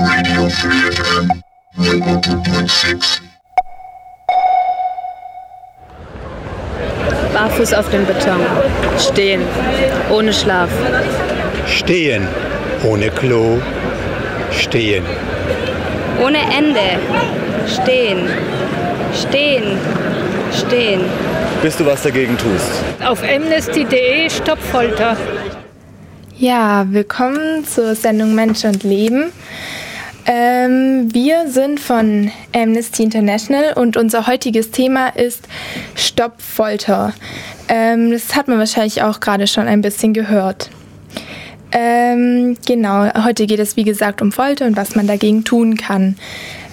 Radio 3FM 100.6 Barfuß auf dem Beton. Stehen. Ohne Schlaf. Stehen. Ohne Klo. Stehen. Ohne Ende. Stehen. Stehen. Stehen. Bis du was dagegen tust. Auf amnesty.de Stoppfolter. Ja, willkommen zur Sendung Mensch und Leben. Ähm, wir sind von Amnesty International und unser heutiges Thema ist Stopp Folter. Ähm, das hat man wahrscheinlich auch gerade schon ein bisschen gehört. Ähm, genau, heute geht es wie gesagt um Folter und was man dagegen tun kann.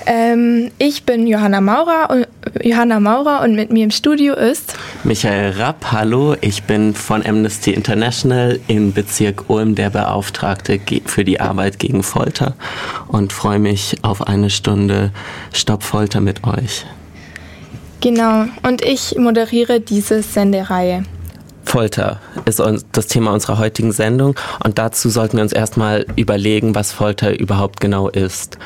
Ähm, ich bin Johanna Maurer und, Johanna Maurer und mit mir im Studio ist Michael Rapp. Hallo, ich bin von Amnesty International im Bezirk Ulm der Beauftragte für die Arbeit gegen Folter und freue mich auf eine Stunde Stopp Folter mit euch. Genau, und ich moderiere diese Sendereihe. Folter ist das Thema unserer heutigen Sendung und dazu sollten wir uns erstmal überlegen, was Folter überhaupt genau ist.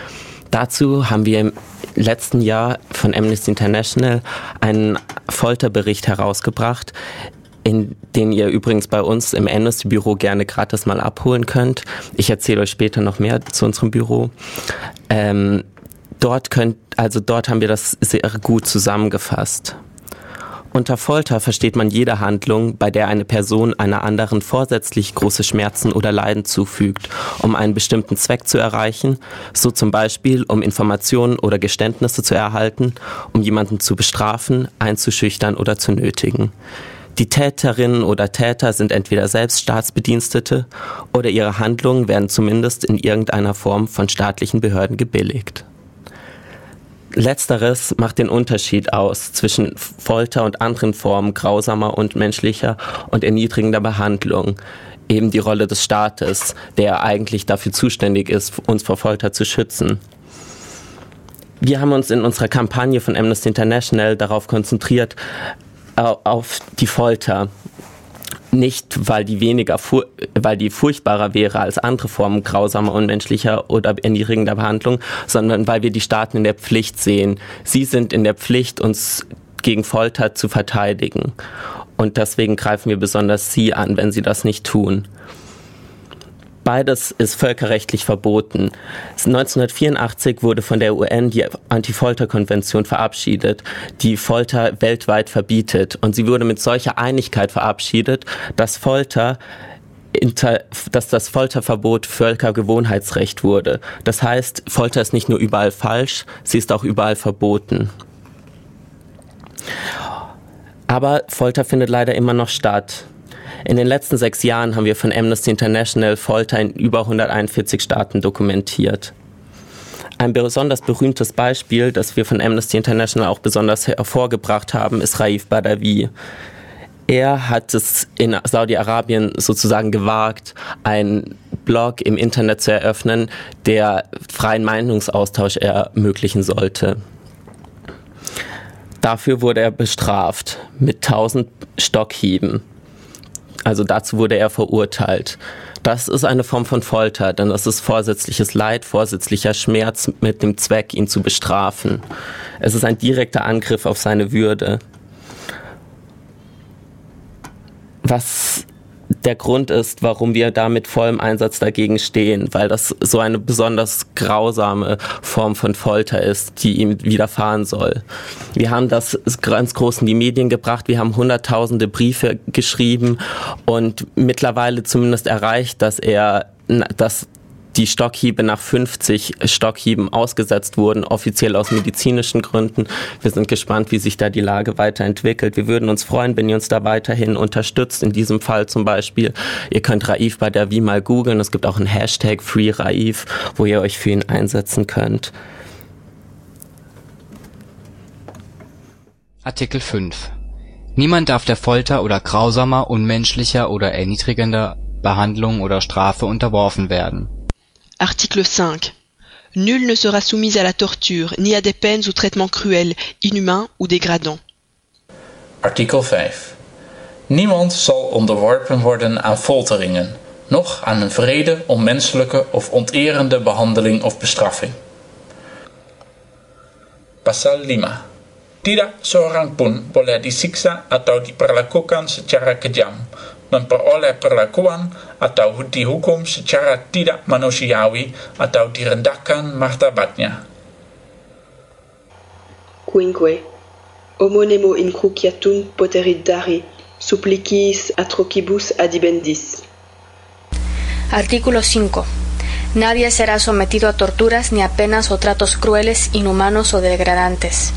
Dazu haben wir im letzten Jahr von Amnesty International einen Folterbericht herausgebracht, in den ihr übrigens bei uns im Amnesty-Büro gerne gratis mal abholen könnt. Ich erzähle euch später noch mehr zu unserem Büro. Ähm, dort könnt, also dort haben wir das sehr gut zusammengefasst. Unter Folter versteht man jede Handlung, bei der eine Person einer anderen vorsätzlich große Schmerzen oder Leiden zufügt, um einen bestimmten Zweck zu erreichen, so zum Beispiel um Informationen oder Geständnisse zu erhalten, um jemanden zu bestrafen, einzuschüchtern oder zu nötigen. Die Täterinnen oder Täter sind entweder selbst Staatsbedienstete oder ihre Handlungen werden zumindest in irgendeiner Form von staatlichen Behörden gebilligt. Letzteres macht den Unterschied aus zwischen Folter und anderen Formen grausamer und menschlicher und erniedrigender Behandlung. Eben die Rolle des Staates, der eigentlich dafür zuständig ist, uns vor Folter zu schützen. Wir haben uns in unserer Kampagne von Amnesty International darauf konzentriert, auf die Folter nicht, weil die weniger, weil die furchtbarer wäre als andere Formen grausamer, unmenschlicher oder erniedrigender Behandlung, sondern weil wir die Staaten in der Pflicht sehen. Sie sind in der Pflicht, uns gegen Folter zu verteidigen. Und deswegen greifen wir besonders sie an, wenn sie das nicht tun. Beides ist völkerrechtlich verboten. 1984 wurde von der UN die Anti-Folter-Konvention verabschiedet, die Folter weltweit verbietet. Und sie wurde mit solcher Einigkeit verabschiedet, dass Folter dass das Folterverbot Völkergewohnheitsrecht wurde. Das heißt, Folter ist nicht nur überall falsch, sie ist auch überall verboten. Aber Folter findet leider immer noch statt. In den letzten sechs Jahren haben wir von Amnesty International Folter in über 141 Staaten dokumentiert. Ein besonders berühmtes Beispiel, das wir von Amnesty International auch besonders hervorgebracht haben, ist Raif Badawi. Er hat es in Saudi-Arabien sozusagen gewagt, einen Blog im Internet zu eröffnen, der freien Meinungsaustausch ermöglichen sollte. Dafür wurde er bestraft mit 1000 Stockhieben. Also dazu wurde er verurteilt. Das ist eine Form von Folter, denn das ist vorsätzliches Leid, vorsätzlicher Schmerz mit dem Zweck, ihn zu bestrafen. Es ist ein direkter Angriff auf seine Würde. Was der Grund ist, warum wir da mit vollem Einsatz dagegen stehen, weil das so eine besonders grausame Form von Folter ist, die ihm widerfahren soll. Wir haben das ganz groß in die Medien gebracht, wir haben hunderttausende Briefe geschrieben und mittlerweile zumindest erreicht, dass er dass die Stockhiebe nach 50 Stockhieben ausgesetzt wurden, offiziell aus medizinischen Gründen. Wir sind gespannt, wie sich da die Lage weiterentwickelt. Wir würden uns freuen, wenn ihr uns da weiterhin unterstützt. In diesem Fall zum Beispiel, ihr könnt Raif bei der Wie mal googeln. Es gibt auch einen Hashtag FreeRaif, wo ihr euch für ihn einsetzen könnt. Artikel 5 Niemand darf der Folter oder grausamer, unmenschlicher oder erniedrigender Behandlung oder Strafe unterworfen werden Article 5. Nul ne sera soumis à la torture, ni à des peines ou traitements cruels, inhumains ou dégradants. Artikel 5. Niemand zal onderworpen worden aan folteringen, noch aan een vrede, onmenselijke of onterende behandeling of bestraffing. Pasal 5. Tidak seorang pun boleh disiksa atau diperlakukan secara kejam, nampa-ole perlakuan atau dihukum secara tidak manusiawi atau direndahkan martabatnya. Quinque, homonemo in cruciatum poterit dare, supplicis atrocibus adibendis. Artículo 5. Nadie será sometido a torturas ni a penas o tratos crueles, inhumanos o degradantes.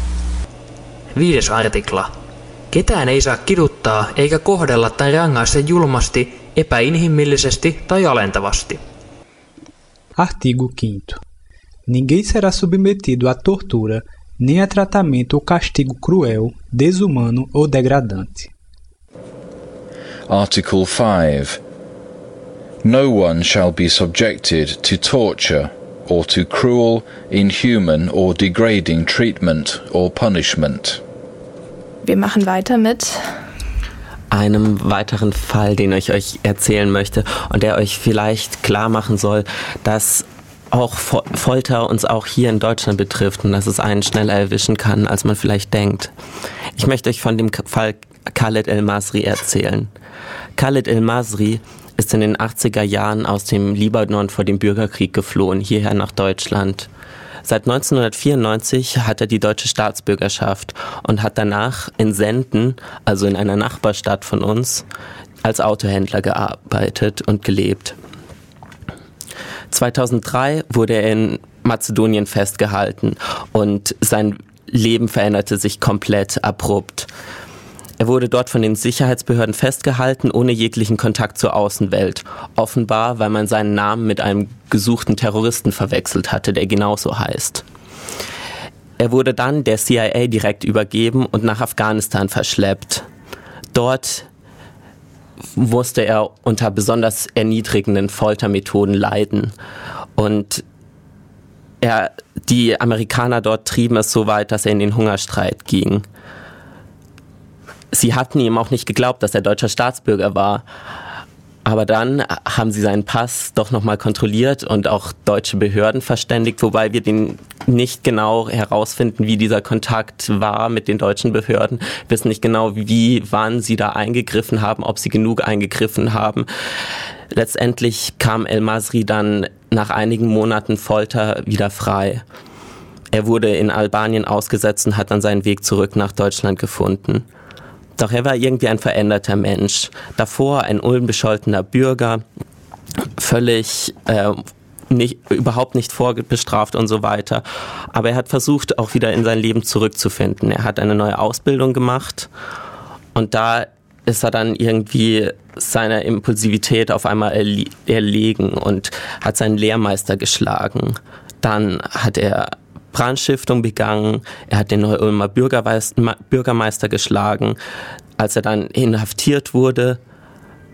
Viides artikla. Ketään ei saa kiduttaa eikä kohdella tai rangaista julmasti, epäinhimillisesti tai alentavasti. Artigo 5 Ninguém será submetido à tortura, nem a tratamento ou castigo cruel, desumano ou degradante. Article 5 No one shall be subjected to torture or to cruel, inhuman or degrading treatment or punishment. Wir machen weiter mit einem weiteren Fall, den ich euch erzählen möchte und der euch vielleicht klar machen soll, dass auch Folter uns auch hier in Deutschland betrifft und dass es einen schneller erwischen kann, als man vielleicht denkt. Ich möchte euch von dem Fall Khaled El-Masri erzählen. Khaled El-Masri ist in den 80er Jahren aus dem Libanon vor dem Bürgerkrieg geflohen, hierher nach Deutschland. Seit 1994 hat er die deutsche Staatsbürgerschaft und hat danach in Senden, also in einer Nachbarstadt von uns, als Autohändler gearbeitet und gelebt. 2003 wurde er in Mazedonien festgehalten und sein Leben veränderte sich komplett abrupt. Er wurde dort von den Sicherheitsbehörden festgehalten, ohne jeglichen Kontakt zur Außenwelt. Offenbar, weil man seinen Namen mit einem gesuchten Terroristen verwechselt hatte, der genauso heißt. Er wurde dann der CIA direkt übergeben und nach Afghanistan verschleppt. Dort musste er unter besonders erniedrigenden Foltermethoden leiden. Und er, die Amerikaner dort trieben es so weit, dass er in den Hungerstreit ging. Sie hatten ihm auch nicht geglaubt, dass er deutscher Staatsbürger war. Aber dann haben sie seinen Pass doch nochmal kontrolliert und auch deutsche Behörden verständigt, wobei wir den nicht genau herausfinden, wie dieser Kontakt war mit den deutschen Behörden. Wir wissen nicht genau, wie, wann sie da eingegriffen haben, ob sie genug eingegriffen haben. Letztendlich kam El Masri dann nach einigen Monaten Folter wieder frei. Er wurde in Albanien ausgesetzt und hat dann seinen Weg zurück nach Deutschland gefunden. Doch er war irgendwie ein veränderter Mensch. Davor ein unbescholtener Bürger, völlig äh, nicht, überhaupt nicht vorbestraft und so weiter. Aber er hat versucht, auch wieder in sein Leben zurückzufinden. Er hat eine neue Ausbildung gemacht und da ist er dann irgendwie seiner Impulsivität auf einmal erlegen und hat seinen Lehrmeister geschlagen. Dann hat er Brandstiftung begangen, er hat den Neu-Ulmer Bürgermeister geschlagen. Als er dann inhaftiert wurde,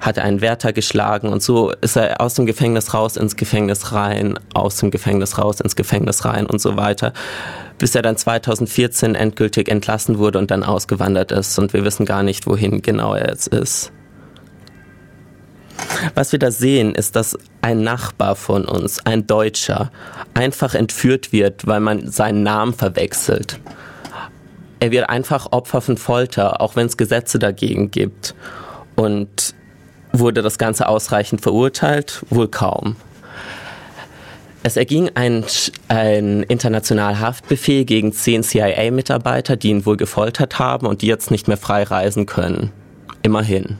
hat er einen Wärter geschlagen und so ist er aus dem Gefängnis raus ins Gefängnis rein, aus dem Gefängnis raus ins Gefängnis rein und so weiter, bis er dann 2014 endgültig entlassen wurde und dann ausgewandert ist und wir wissen gar nicht, wohin genau er jetzt ist. Was wir da sehen, ist, dass ein Nachbar von uns, ein Deutscher, einfach entführt wird, weil man seinen Namen verwechselt. Er wird einfach Opfer von Folter, auch wenn es Gesetze dagegen gibt. Und wurde das Ganze ausreichend verurteilt? Wohl kaum. Es erging ein, ein internationaler Haftbefehl gegen zehn CIA-Mitarbeiter, die ihn wohl gefoltert haben und die jetzt nicht mehr frei reisen können. Immerhin.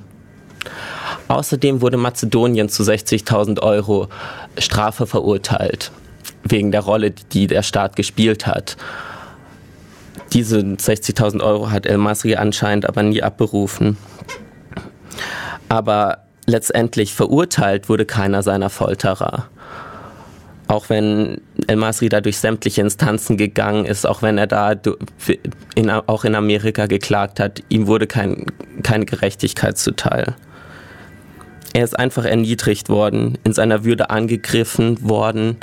Außerdem wurde Mazedonien zu 60.000 Euro Strafe verurteilt, wegen der Rolle, die der Staat gespielt hat. Diese 60.000 Euro hat El Masri anscheinend aber nie abberufen. Aber letztendlich verurteilt wurde keiner seiner Folterer. Auch wenn El Masri da durch sämtliche Instanzen gegangen ist, auch wenn er da in, auch in Amerika geklagt hat, ihm wurde kein, keine Gerechtigkeit zuteil. Er ist einfach erniedrigt worden, in seiner Würde angegriffen worden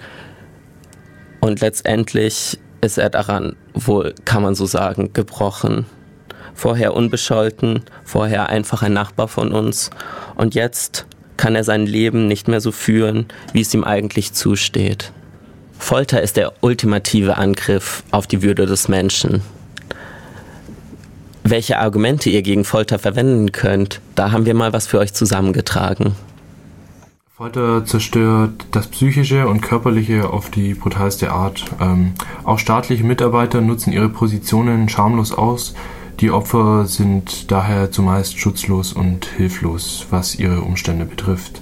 und letztendlich ist er daran, wohl kann man so sagen, gebrochen. Vorher unbescholten, vorher einfach ein Nachbar von uns und jetzt kann er sein Leben nicht mehr so führen, wie es ihm eigentlich zusteht. Folter ist der ultimative Angriff auf die Würde des Menschen. Welche Argumente ihr gegen Folter verwenden könnt, da haben wir mal was für euch zusammengetragen. Folter zerstört das Psychische und Körperliche auf die brutalste Art. Ähm, auch staatliche Mitarbeiter nutzen ihre Positionen schamlos aus. Die Opfer sind daher zumeist schutzlos und hilflos, was ihre Umstände betrifft.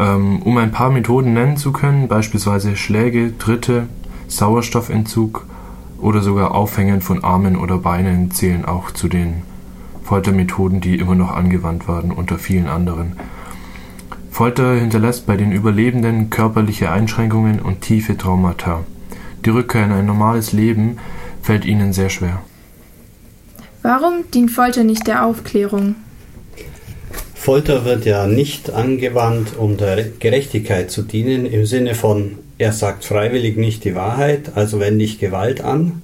Ähm, um ein paar Methoden nennen zu können, beispielsweise Schläge, Tritte, Sauerstoffentzug oder sogar Aufhängen von Armen oder Beinen zählen auch zu den Foltermethoden, die immer noch angewandt werden, unter vielen anderen. Folter hinterlässt bei den Überlebenden körperliche Einschränkungen und tiefe Traumata. Die Rückkehr in ein normales Leben fällt ihnen sehr schwer. Warum dient Folter nicht der Aufklärung? Folter wird ja nicht angewandt, um der Gerechtigkeit zu dienen, im Sinne von, er sagt freiwillig nicht die Wahrheit, also wende ich Gewalt an.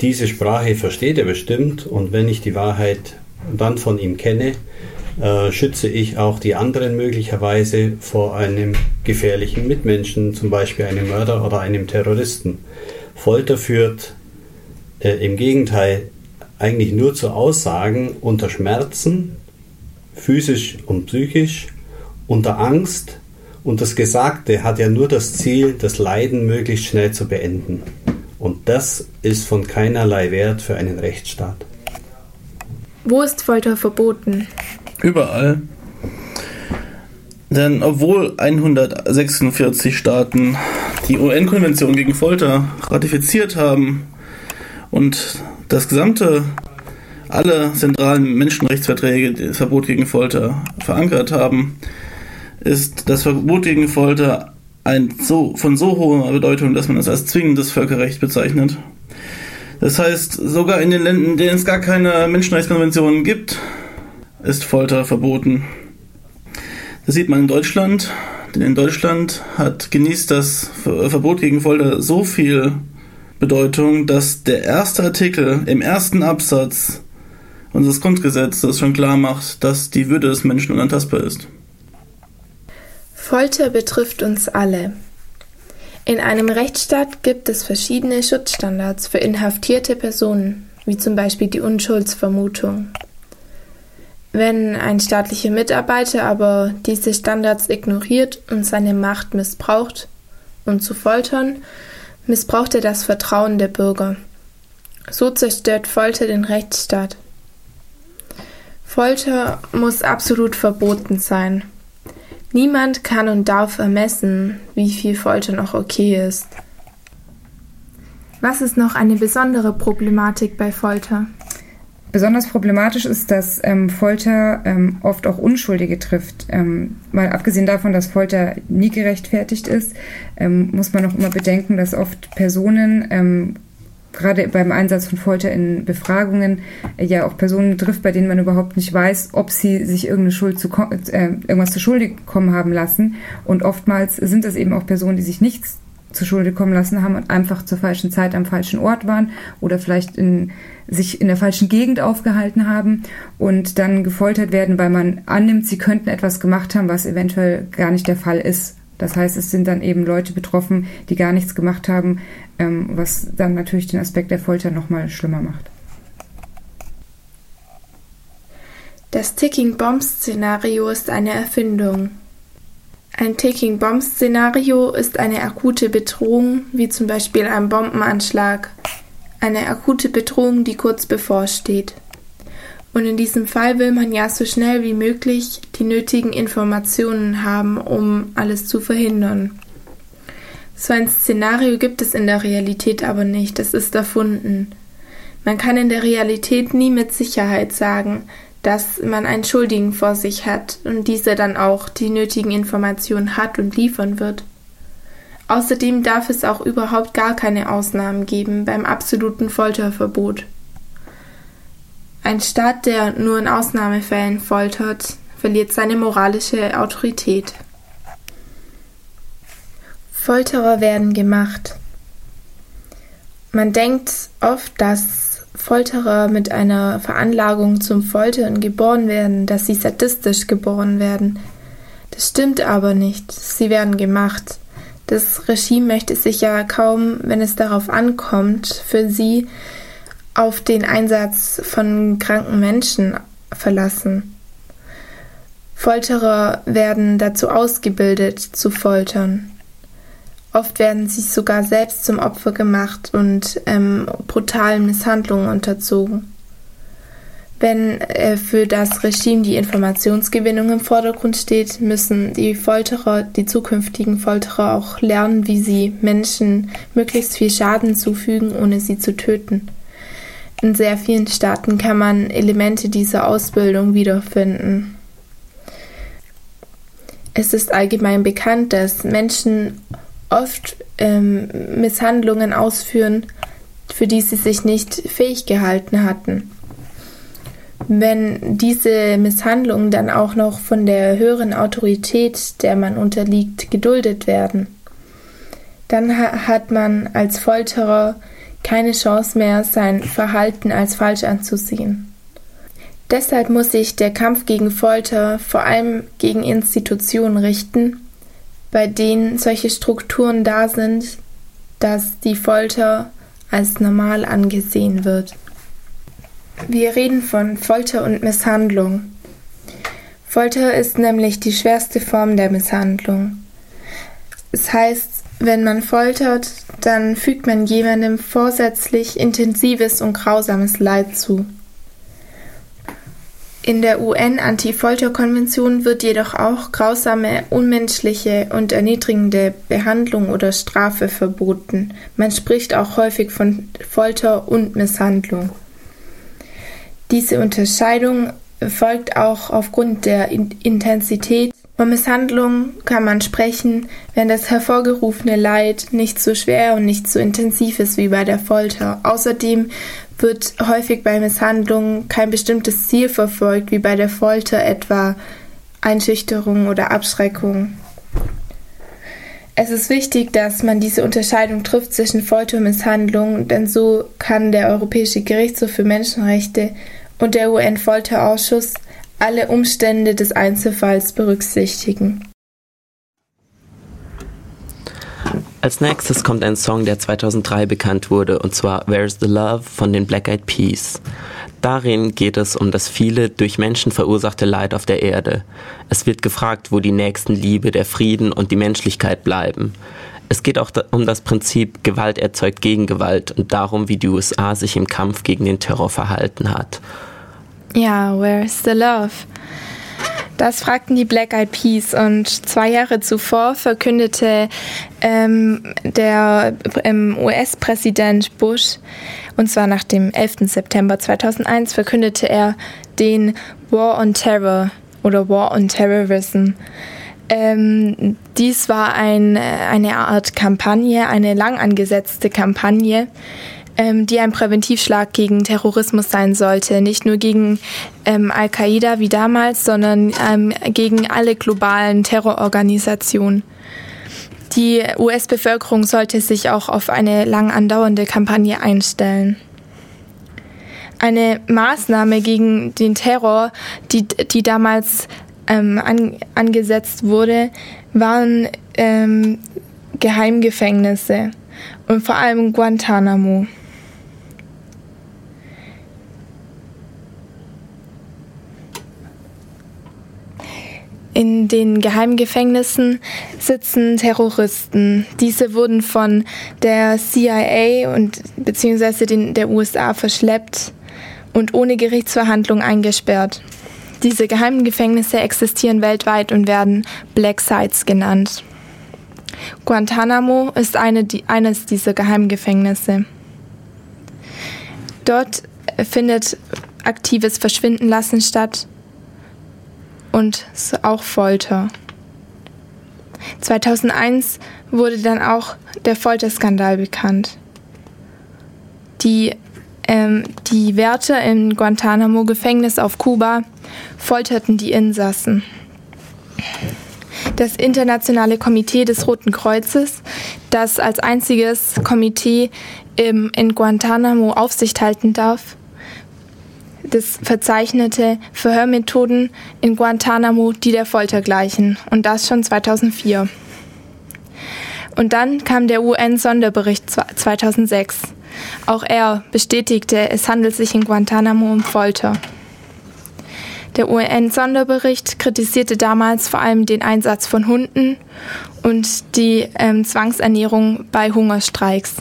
Diese Sprache versteht er bestimmt und wenn ich die Wahrheit dann von ihm kenne, äh, schütze ich auch die anderen möglicherweise vor einem gefährlichen Mitmenschen, zum Beispiel einem Mörder oder einem Terroristen. Folter führt äh, im Gegenteil eigentlich nur zu Aussagen unter Schmerzen, physisch und psychisch, unter Angst und das Gesagte hat ja nur das Ziel, das Leiden möglichst schnell zu beenden. Und das ist von keinerlei Wert für einen Rechtsstaat. Wo ist Folter verboten? Überall. Denn obwohl 146 Staaten die UN-Konvention gegen Folter ratifiziert haben und das gesamte, alle zentralen Menschenrechtsverträge das Verbot gegen Folter verankert haben, ist das Verbot gegen Folter ein so, von so hoher Bedeutung, dass man es als zwingendes Völkerrecht bezeichnet. Das heißt, sogar in den Ländern, in denen es gar keine Menschenrechtskonventionen gibt, ist Folter verboten. Das sieht man in Deutschland, denn in Deutschland hat genießt das Verbot gegen Folter so viel Bedeutung, dass der erste Artikel im ersten Absatz unseres Grundgesetzes schon klar macht, dass die Würde des Menschen unantastbar ist. Folter betrifft uns alle. In einem Rechtsstaat gibt es verschiedene Schutzstandards für inhaftierte Personen, wie zum Beispiel die Unschuldsvermutung. Wenn ein staatlicher Mitarbeiter aber diese Standards ignoriert und seine Macht missbraucht, um zu foltern, missbraucht er das Vertrauen der Bürger. So zerstört Folter den Rechtsstaat. Folter muss absolut verboten sein. Niemand kann und darf ermessen, wie viel Folter noch okay ist. Was ist noch eine besondere Problematik bei Folter? Besonders problematisch ist, dass ähm, Folter ähm, oft auch Unschuldige trifft. Ähm, mal abgesehen davon, dass Folter nie gerechtfertigt ist, ähm, muss man auch immer bedenken, dass oft Personen ähm, gerade beim Einsatz von Folter in Befragungen äh, ja auch Personen trifft, bei denen man überhaupt nicht weiß, ob sie sich irgendeine Schuld zu, äh, irgendwas zu schuldig kommen haben lassen. Und oftmals sind es eben auch Personen, die sich nichts zu Schulde kommen lassen haben und einfach zur falschen Zeit am falschen Ort waren oder vielleicht in, sich in der falschen Gegend aufgehalten haben und dann gefoltert werden, weil man annimmt, sie könnten etwas gemacht haben, was eventuell gar nicht der Fall ist. Das heißt, es sind dann eben Leute betroffen, die gar nichts gemacht haben, ähm, was dann natürlich den Aspekt der Folter nochmal schlimmer macht. Das Ticking Bomb Szenario ist eine Erfindung. Ein Ticking Bomb Szenario ist eine akute Bedrohung, wie zum Beispiel ein Bombenanschlag. Eine akute Bedrohung, die kurz bevorsteht. Und in diesem Fall will man ja so schnell wie möglich die nötigen Informationen haben, um alles zu verhindern. So ein Szenario gibt es in der Realität aber nicht, es ist erfunden. Man kann in der Realität nie mit Sicherheit sagen, dass man einen Schuldigen vor sich hat und dieser dann auch die nötigen Informationen hat und liefern wird. Außerdem darf es auch überhaupt gar keine Ausnahmen geben beim absoluten Folterverbot. Ein Staat, der nur in Ausnahmefällen foltert, verliert seine moralische Autorität. Folterer werden gemacht. Man denkt oft, dass Folterer mit einer Veranlagung zum Foltern geboren werden, dass sie sadistisch geboren werden. Das stimmt aber nicht. Sie werden gemacht. Das Regime möchte sich ja kaum, wenn es darauf ankommt, für sie auf den Einsatz von kranken Menschen verlassen. Folterer werden dazu ausgebildet, zu foltern. Oft werden sie sogar selbst zum Opfer gemacht und ähm, brutalen Misshandlungen unterzogen. Wenn äh, für das Regime die Informationsgewinnung im Vordergrund steht, müssen die Folterer, die zukünftigen Folterer auch lernen, wie sie Menschen möglichst viel Schaden zufügen, ohne sie zu töten. In sehr vielen Staaten kann man Elemente dieser Ausbildung wiederfinden. Es ist allgemein bekannt, dass Menschen oft ähm, Misshandlungen ausführen, für die sie sich nicht fähig gehalten hatten. Wenn diese Misshandlungen dann auch noch von der höheren Autorität, der man unterliegt, geduldet werden, dann ha hat man als Folterer keine Chance mehr, sein Verhalten als falsch anzusehen. Deshalb muss sich der Kampf gegen Folter vor allem gegen Institutionen richten, bei denen solche Strukturen da sind, dass die Folter als normal angesehen wird. Wir reden von Folter und Misshandlung. Folter ist nämlich die schwerste Form der Misshandlung. Es heißt, wenn man foltert, dann fügt man jemandem vorsätzlich intensives und grausames Leid zu. In der UN-Anti-Folter-Konvention wird jedoch auch grausame, unmenschliche und erniedrigende Behandlung oder Strafe verboten. Man spricht auch häufig von Folter und Misshandlung. Diese Unterscheidung folgt auch aufgrund der Intensität. Von Misshandlung kann man sprechen, wenn das hervorgerufene Leid nicht so schwer und nicht so intensiv ist wie bei der Folter. Außerdem wird häufig bei Misshandlungen kein bestimmtes Ziel verfolgt, wie bei der Folter etwa Einschüchterung oder Abschreckung. Es ist wichtig, dass man diese Unterscheidung trifft zwischen Folter und Misshandlung, denn so kann der Europäische Gerichtshof für Menschenrechte und der UN-Folterausschuss alle Umstände des Einzelfalls berücksichtigen. Als nächstes kommt ein Song, der 2003 bekannt wurde, und zwar Where's the Love von den Black Eyed Peas. Darin geht es um das viele durch Menschen verursachte Leid auf der Erde. Es wird gefragt, wo die nächsten Liebe, der Frieden und die Menschlichkeit bleiben. Es geht auch um das Prinzip Gewalt erzeugt Gegengewalt und darum, wie die USA sich im Kampf gegen den Terror verhalten hat. Ja, where's the love? Das fragten die Black Eyed Peas und zwei Jahre zuvor verkündete ähm, der ähm, US-Präsident Bush, und zwar nach dem 11. September 2001, verkündete er den War on Terror oder War on Terrorism. Ähm, dies war ein, eine Art Kampagne, eine lang angesetzte Kampagne, ähm, die ein Präventivschlag gegen Terrorismus sein sollte. Nicht nur gegen ähm, Al-Qaida wie damals, sondern ähm, gegen alle globalen Terrororganisationen. Die US-Bevölkerung sollte sich auch auf eine lang andauernde Kampagne einstellen. Eine Maßnahme gegen den Terror, die, die damals ähm, an, angesetzt wurde, waren ähm, Geheimgefängnisse und vor allem Guantanamo. In den Geheimgefängnissen sitzen Terroristen. Diese wurden von der CIA und beziehungsweise den, der USA verschleppt und ohne Gerichtsverhandlung eingesperrt. Diese geheimen Gefängnisse existieren weltweit und werden Black Sites genannt. Guantanamo ist eine, die, eines dieser Geheimgefängnisse. Dort findet aktives Verschwindenlassen statt und auch Folter. 2001 wurde dann auch der Folterskandal bekannt. Die, ähm, die Wärter im Guantanamo-Gefängnis auf Kuba folterten die Insassen. Das Internationale Komitee des Roten Kreuzes, das als einziges Komitee im, in Guantanamo Aufsicht halten darf, es verzeichnete Verhörmethoden in Guantanamo, die der Folter gleichen. Und das schon 2004. Und dann kam der UN-Sonderbericht 2006. Auch er bestätigte, es handelt sich in Guantanamo um Folter. Der UN-Sonderbericht kritisierte damals vor allem den Einsatz von Hunden und die ähm, Zwangsernährung bei Hungerstreiks.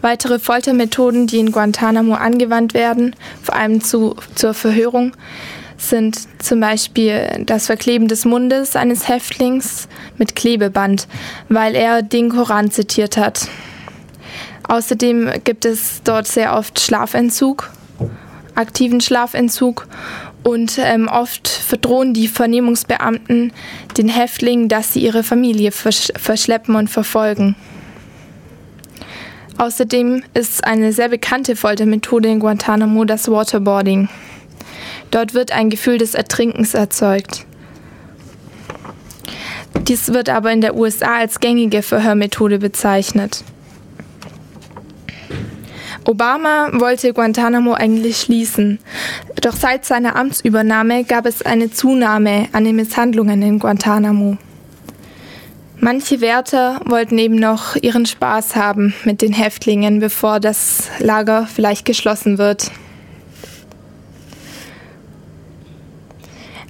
Weitere Foltermethoden, die in Guantanamo angewandt werden, vor allem zu, zur Verhörung, sind zum Beispiel das Verkleben des Mundes eines Häftlings mit Klebeband, weil er den Koran zitiert hat. Außerdem gibt es dort sehr oft Schlafentzug aktiven Schlafentzug und ähm, oft verdrohen die Vernehmungsbeamten den Häftlingen, dass sie ihre Familie versch verschleppen und verfolgen. Außerdem ist eine sehr bekannte Foltermethode in Guantanamo das Waterboarding. Dort wird ein Gefühl des Ertrinkens erzeugt. Dies wird aber in der USA als gängige Verhörmethode bezeichnet. Obama wollte Guantanamo eigentlich schließen. Doch seit seiner Amtsübernahme gab es eine Zunahme an den Misshandlungen in Guantanamo. Manche Wärter wollten eben noch ihren Spaß haben mit den Häftlingen, bevor das Lager vielleicht geschlossen wird.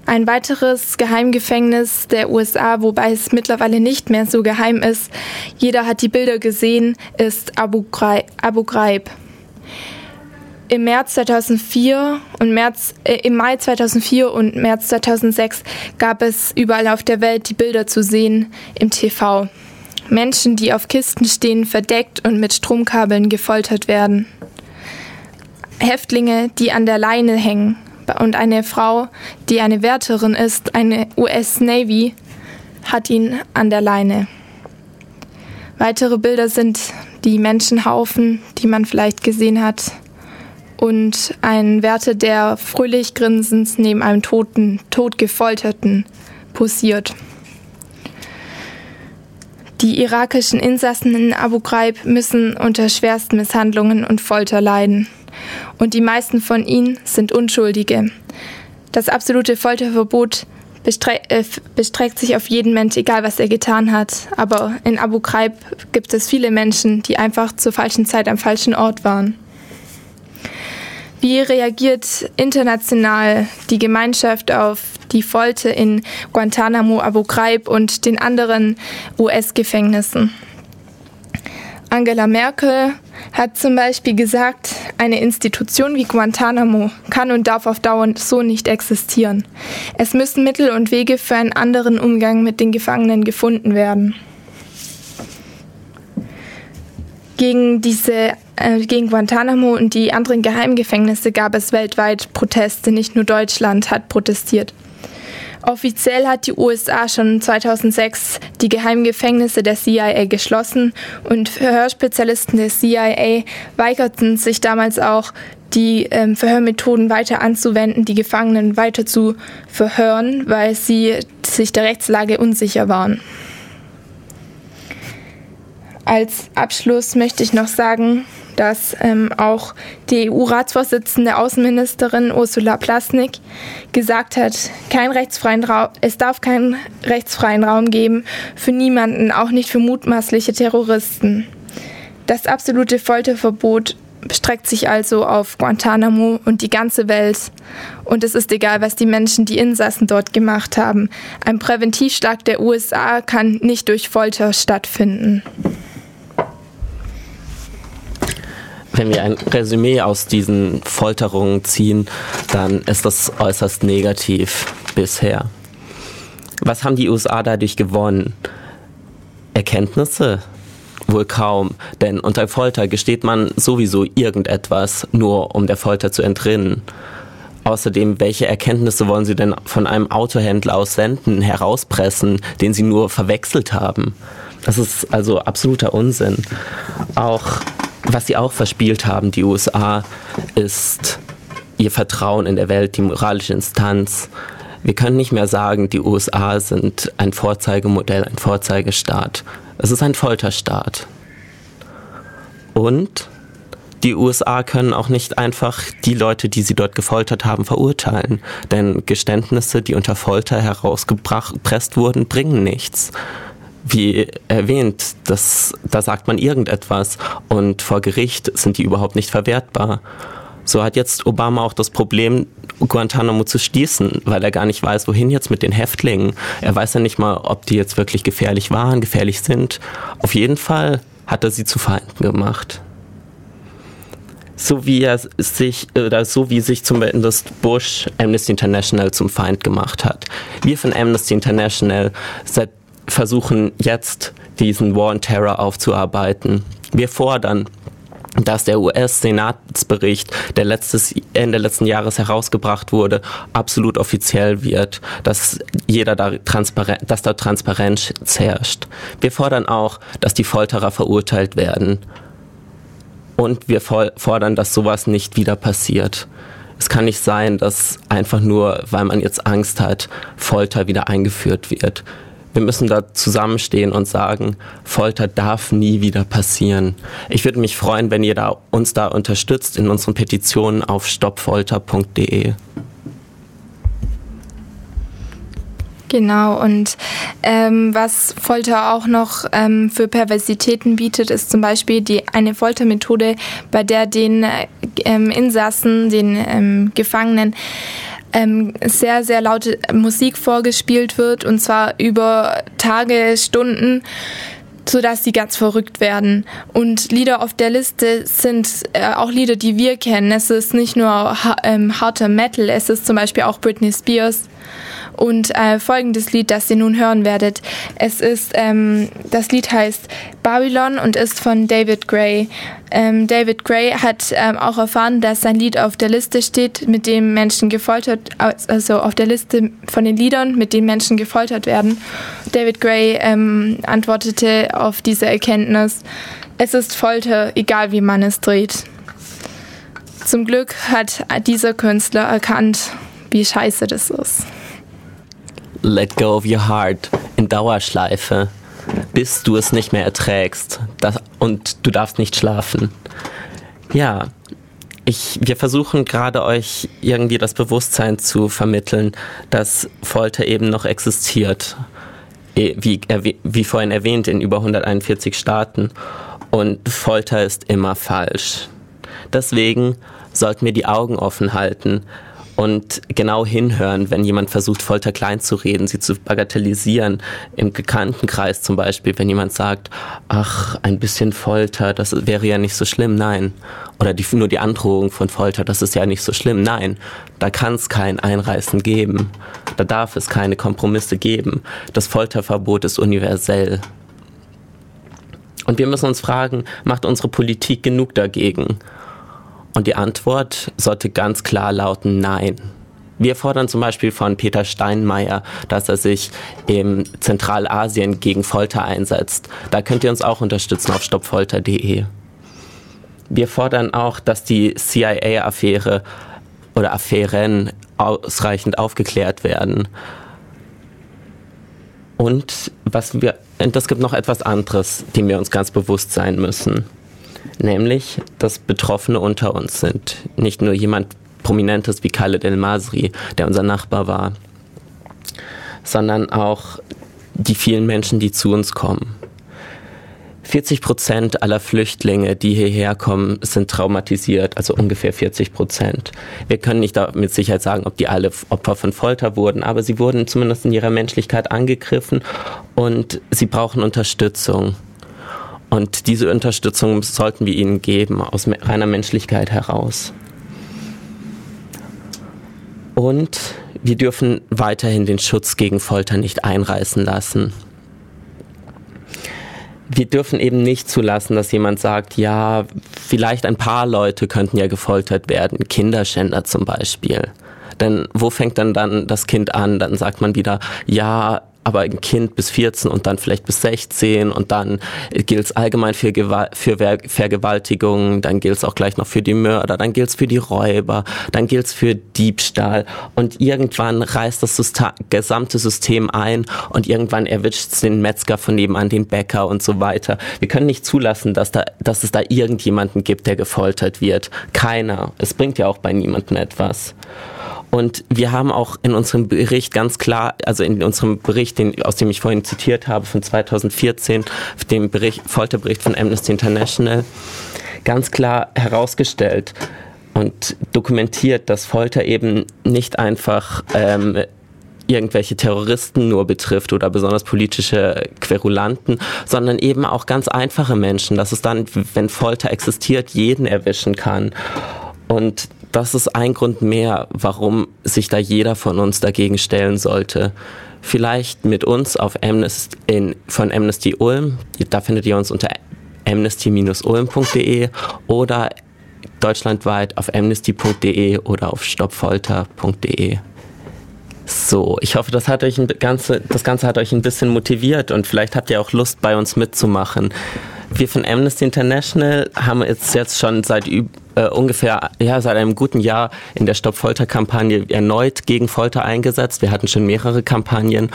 Ein weiteres Geheimgefängnis der USA, wobei es mittlerweile nicht mehr so geheim ist, jeder hat die Bilder gesehen, ist Abu Ghraib. Abu Ghraib. Im März 2004 und März, äh, im Mai 2004 und März 2006 gab es überall auf der Welt die Bilder zu sehen im TV. Menschen, die auf Kisten stehen, verdeckt und mit Stromkabeln gefoltert werden. Häftlinge, die an der Leine hängen. Und eine Frau, die eine Wärterin ist, eine US Navy, hat ihn an der Leine. Weitere Bilder sind die Menschenhaufen, die man vielleicht gesehen hat, und ein Wärter, der fröhlich grinsend neben einem toten, totgefolterten posiert. Die irakischen Insassen in Abu Ghraib müssen unter schwersten Misshandlungen und Folter leiden. Und die meisten von ihnen sind Unschuldige. Das absolute Folterverbot äh, bestreckt sich auf jeden Mensch, egal was er getan hat. Aber in Abu Ghraib gibt es viele Menschen, die einfach zur falschen Zeit am falschen Ort waren. Wie reagiert international die Gemeinschaft auf die Folter in Guantanamo, Abu Ghraib und den anderen US-Gefängnissen? Angela Merkel hat zum Beispiel gesagt, eine Institution wie Guantanamo kann und darf auf Dauer so nicht existieren. Es müssen Mittel und Wege für einen anderen Umgang mit den Gefangenen gefunden werden. Gegen diese gegen Guantanamo und die anderen Geheimgefängnisse gab es weltweit Proteste, nicht nur Deutschland hat protestiert. Offiziell hat die USA schon 2006 die Geheimgefängnisse der CIA geschlossen und Verhörspezialisten der CIA weigerten sich damals auch, die ähm, Verhörmethoden weiter anzuwenden, die Gefangenen weiter zu verhören, weil sie sich der Rechtslage unsicher waren. Als Abschluss möchte ich noch sagen, dass ähm, auch die EU-Ratsvorsitzende Außenministerin Ursula Plasnik gesagt hat, kein rechtsfreien Raum, es darf keinen rechtsfreien Raum geben für niemanden, auch nicht für mutmaßliche Terroristen. Das absolute Folterverbot streckt sich also auf Guantanamo und die ganze Welt. Und es ist egal, was die Menschen, die Insassen dort gemacht haben. Ein Präventivschlag der USA kann nicht durch Folter stattfinden. Wenn wir ein Resümee aus diesen Folterungen ziehen, dann ist das äußerst negativ bisher. Was haben die USA dadurch gewonnen? Erkenntnisse? Wohl kaum, denn unter Folter gesteht man sowieso irgendetwas, nur um der Folter zu entrinnen. Außerdem, welche Erkenntnisse wollen Sie denn von einem Autohändler aus Senden herauspressen, den Sie nur verwechselt haben? Das ist also absoluter Unsinn. Auch was sie auch verspielt haben, die USA, ist ihr Vertrauen in der Welt, die moralische Instanz. Wir können nicht mehr sagen, die USA sind ein Vorzeigemodell, ein Vorzeigestaat. Es ist ein Folterstaat. Und die USA können auch nicht einfach die Leute, die sie dort gefoltert haben, verurteilen. Denn Geständnisse, die unter Folter herausgepresst wurden, bringen nichts. Wie erwähnt, das, da sagt man irgendetwas und vor Gericht sind die überhaupt nicht verwertbar. So hat jetzt Obama auch das Problem, Guantanamo zu schließen, weil er gar nicht weiß, wohin jetzt mit den Häftlingen. Er weiß ja nicht mal, ob die jetzt wirklich gefährlich waren, gefährlich sind. Auf jeden Fall hat er sie zu Feinden gemacht so wie er sich oder so wie sich zumindest Bush Amnesty International zum Feind gemacht hat. Wir von Amnesty International versuchen jetzt diesen War on Terror aufzuarbeiten. Wir fordern, dass der US-Senatsbericht, der letztes, Ende letzten Jahres herausgebracht wurde, absolut offiziell wird, dass jeder da transparent, dass da Transparenz herrscht. Wir fordern auch, dass die Folterer verurteilt werden und wir fordern, dass sowas nicht wieder passiert. Es kann nicht sein, dass einfach nur, weil man jetzt Angst hat, Folter wieder eingeführt wird. Wir müssen da zusammenstehen und sagen, Folter darf nie wieder passieren. Ich würde mich freuen, wenn ihr da, uns da unterstützt in unseren Petitionen auf stoppfolter.de. Genau, und ähm, was Folter auch noch ähm, für Perversitäten bietet, ist zum Beispiel die, eine Foltermethode, bei der den ähm, Insassen, den ähm, Gefangenen, ähm, sehr, sehr laute Musik vorgespielt wird, und zwar über Tage, Stunden sodass sie ganz verrückt werden. Und Lieder auf der Liste sind äh, auch Lieder, die wir kennen. Es ist nicht nur ha ähm, harter Metal, es ist zum Beispiel auch Britney Spears. Und äh, folgendes Lied, das ihr nun hören werdet, es ist, ähm, das Lied heißt Babylon und ist von David Gray. Ähm, David Gray hat ähm, auch erfahren, dass sein Lied auf der Liste steht, mit dem Menschen gefoltert, also auf der Liste von den Liedern, mit denen Menschen gefoltert werden. David Gray ähm, antwortete auf diese Erkenntnis, es ist Folter, egal wie man es dreht. Zum Glück hat dieser Künstler erkannt, wie scheiße das ist. Let Go of Your Heart in Dauerschleife, bis du es nicht mehr erträgst das, und du darfst nicht schlafen. Ja, ich, wir versuchen gerade euch irgendwie das Bewusstsein zu vermitteln, dass Folter eben noch existiert, e, wie, wie vorhin erwähnt, in über 141 Staaten. Und Folter ist immer falsch. Deswegen sollten wir die Augen offen halten, und genau hinhören, wenn jemand versucht, Folter klein zu reden, sie zu bagatellisieren. Im Bekanntenkreis zum Beispiel, wenn jemand sagt, ach, ein bisschen Folter, das wäre ja nicht so schlimm, nein. Oder die, nur die Androhung von Folter, das ist ja nicht so schlimm, nein. Da kann es kein Einreißen geben. Da darf es keine Kompromisse geben. Das Folterverbot ist universell. Und wir müssen uns fragen, macht unsere Politik genug dagegen? Und die Antwort sollte ganz klar lauten Nein. Wir fordern zum Beispiel von Peter Steinmeier, dass er sich in Zentralasien gegen Folter einsetzt. Da könnt ihr uns auch unterstützen auf stoppfolter.de. Wir fordern auch, dass die CIA-Affäre oder Affären ausreichend aufgeklärt werden. Und was wir, und es gibt noch etwas anderes, dem wir uns ganz bewusst sein müssen nämlich, dass Betroffene unter uns sind. Nicht nur jemand Prominentes wie Khaled El Masri, der unser Nachbar war, sondern auch die vielen Menschen, die zu uns kommen. 40 Prozent aller Flüchtlinge, die hierher kommen, sind traumatisiert, also ungefähr 40 Prozent. Wir können nicht mit Sicherheit sagen, ob die alle Opfer von Folter wurden, aber sie wurden zumindest in ihrer Menschlichkeit angegriffen und sie brauchen Unterstützung. Und diese Unterstützung sollten wir ihnen geben, aus reiner Menschlichkeit heraus. Und wir dürfen weiterhin den Schutz gegen Folter nicht einreißen lassen. Wir dürfen eben nicht zulassen, dass jemand sagt, ja, vielleicht ein paar Leute könnten ja gefoltert werden, Kinderschänder zum Beispiel. Denn wo fängt dann dann das Kind an? Dann sagt man wieder, ja, aber ein Kind bis 14 und dann vielleicht bis 16 und dann gilt es allgemein für, Gewalt, für Vergewaltigung, dann gilt es auch gleich noch für die Mörder, dann gilt es für die Räuber, dann gilt es für Diebstahl und irgendwann reißt das System, gesamte System ein und irgendwann erwischt es den Metzger von nebenan, den Bäcker und so weiter. Wir können nicht zulassen, dass, da, dass es da irgendjemanden gibt, der gefoltert wird. Keiner. Es bringt ja auch bei niemandem etwas. Und wir haben auch in unserem Bericht ganz klar, also in unserem Bericht, den, aus dem ich vorhin zitiert habe, von 2014, dem Bericht, Folterbericht von Amnesty International, ganz klar herausgestellt und dokumentiert, dass Folter eben nicht einfach ähm, irgendwelche Terroristen nur betrifft oder besonders politische Querulanten, sondern eben auch ganz einfache Menschen, dass es dann, wenn Folter existiert, jeden erwischen kann. Und das ist ein Grund mehr, warum sich da jeder von uns dagegen stellen sollte. Vielleicht mit uns auf Amnesty, in, von Amnesty Ulm, da findet ihr uns unter amnesty-ulm.de oder deutschlandweit auf amnesty.de oder auf stoppfolter.de. So, ich hoffe, das hat euch ein ganze, das Ganze hat euch ein bisschen motiviert und vielleicht habt ihr auch Lust, bei uns mitzumachen. Wir von Amnesty International haben jetzt, jetzt schon seit äh, ungefähr ja, seit einem guten Jahr in der Stopp-Folter-Kampagne erneut gegen Folter eingesetzt. Wir hatten schon mehrere Kampagnen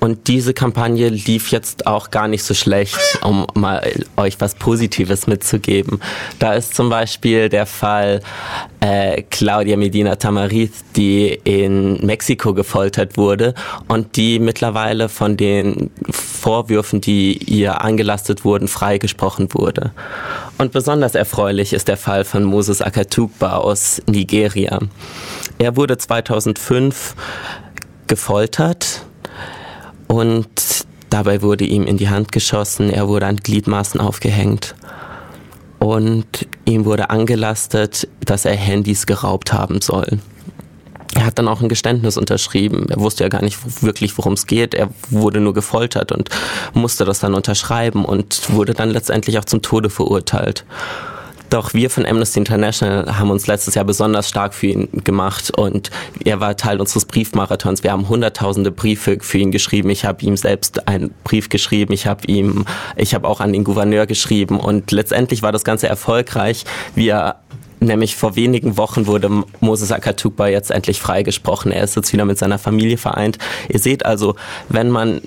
und diese Kampagne lief jetzt auch gar nicht so schlecht, um mal euch was Positives mitzugeben. Da ist zum Beispiel der Fall äh, Claudia Medina Tamariz, die in Mexiko gefoltert wurde und die mittlerweile von den Vorwürfen, die ihr angelastet wurden, freigesprochen wurde. Und besonders erfreulich ist der Fall von Moses Akatukba aus Nigeria. Er wurde 2005 gefoltert und dabei wurde ihm in die Hand geschossen, er wurde an Gliedmaßen aufgehängt und ihm wurde angelastet, dass er Handys geraubt haben soll. Er hat dann auch ein Geständnis unterschrieben. Er wusste ja gar nicht wirklich, worum es geht. Er wurde nur gefoltert und musste das dann unterschreiben und wurde dann letztendlich auch zum Tode verurteilt. Doch wir von Amnesty International haben uns letztes Jahr besonders stark für ihn gemacht und er war Teil unseres Briefmarathons. Wir haben hunderttausende Briefe für ihn geschrieben. Ich habe ihm selbst einen Brief geschrieben. Ich habe ihm, ich habe auch an den Gouverneur geschrieben und letztendlich war das Ganze erfolgreich. Wir Nämlich vor wenigen Wochen wurde Moses Akatukba jetzt endlich freigesprochen. Er ist jetzt wieder mit seiner Familie vereint. Ihr seht also, wenn man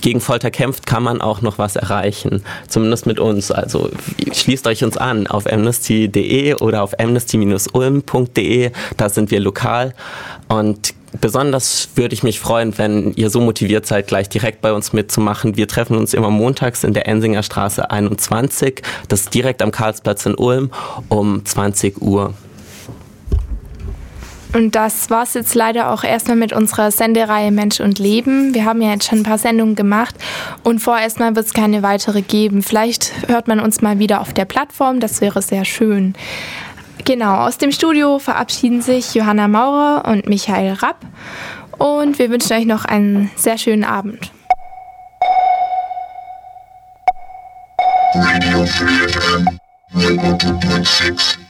gegen Folter kämpft, kann man auch noch was erreichen. Zumindest mit uns. Also schließt euch uns an auf amnesty.de oder auf amnesty-ulm.de. Da sind wir lokal. Und besonders würde ich mich freuen, wenn ihr so motiviert seid, gleich direkt bei uns mitzumachen. Wir treffen uns immer montags in der Ensinger Straße 21. Das ist direkt am Karlsplatz in Ulm um 20 Uhr. Und das war es jetzt leider auch erstmal mit unserer Sendereihe Mensch und Leben. Wir haben ja jetzt schon ein paar Sendungen gemacht und vorerst mal wird es keine weitere geben. Vielleicht hört man uns mal wieder auf der Plattform, das wäre sehr schön. Genau, aus dem Studio verabschieden sich Johanna Maurer und Michael Rapp und wir wünschen euch noch einen sehr schönen Abend. Radio 3 FM 102.6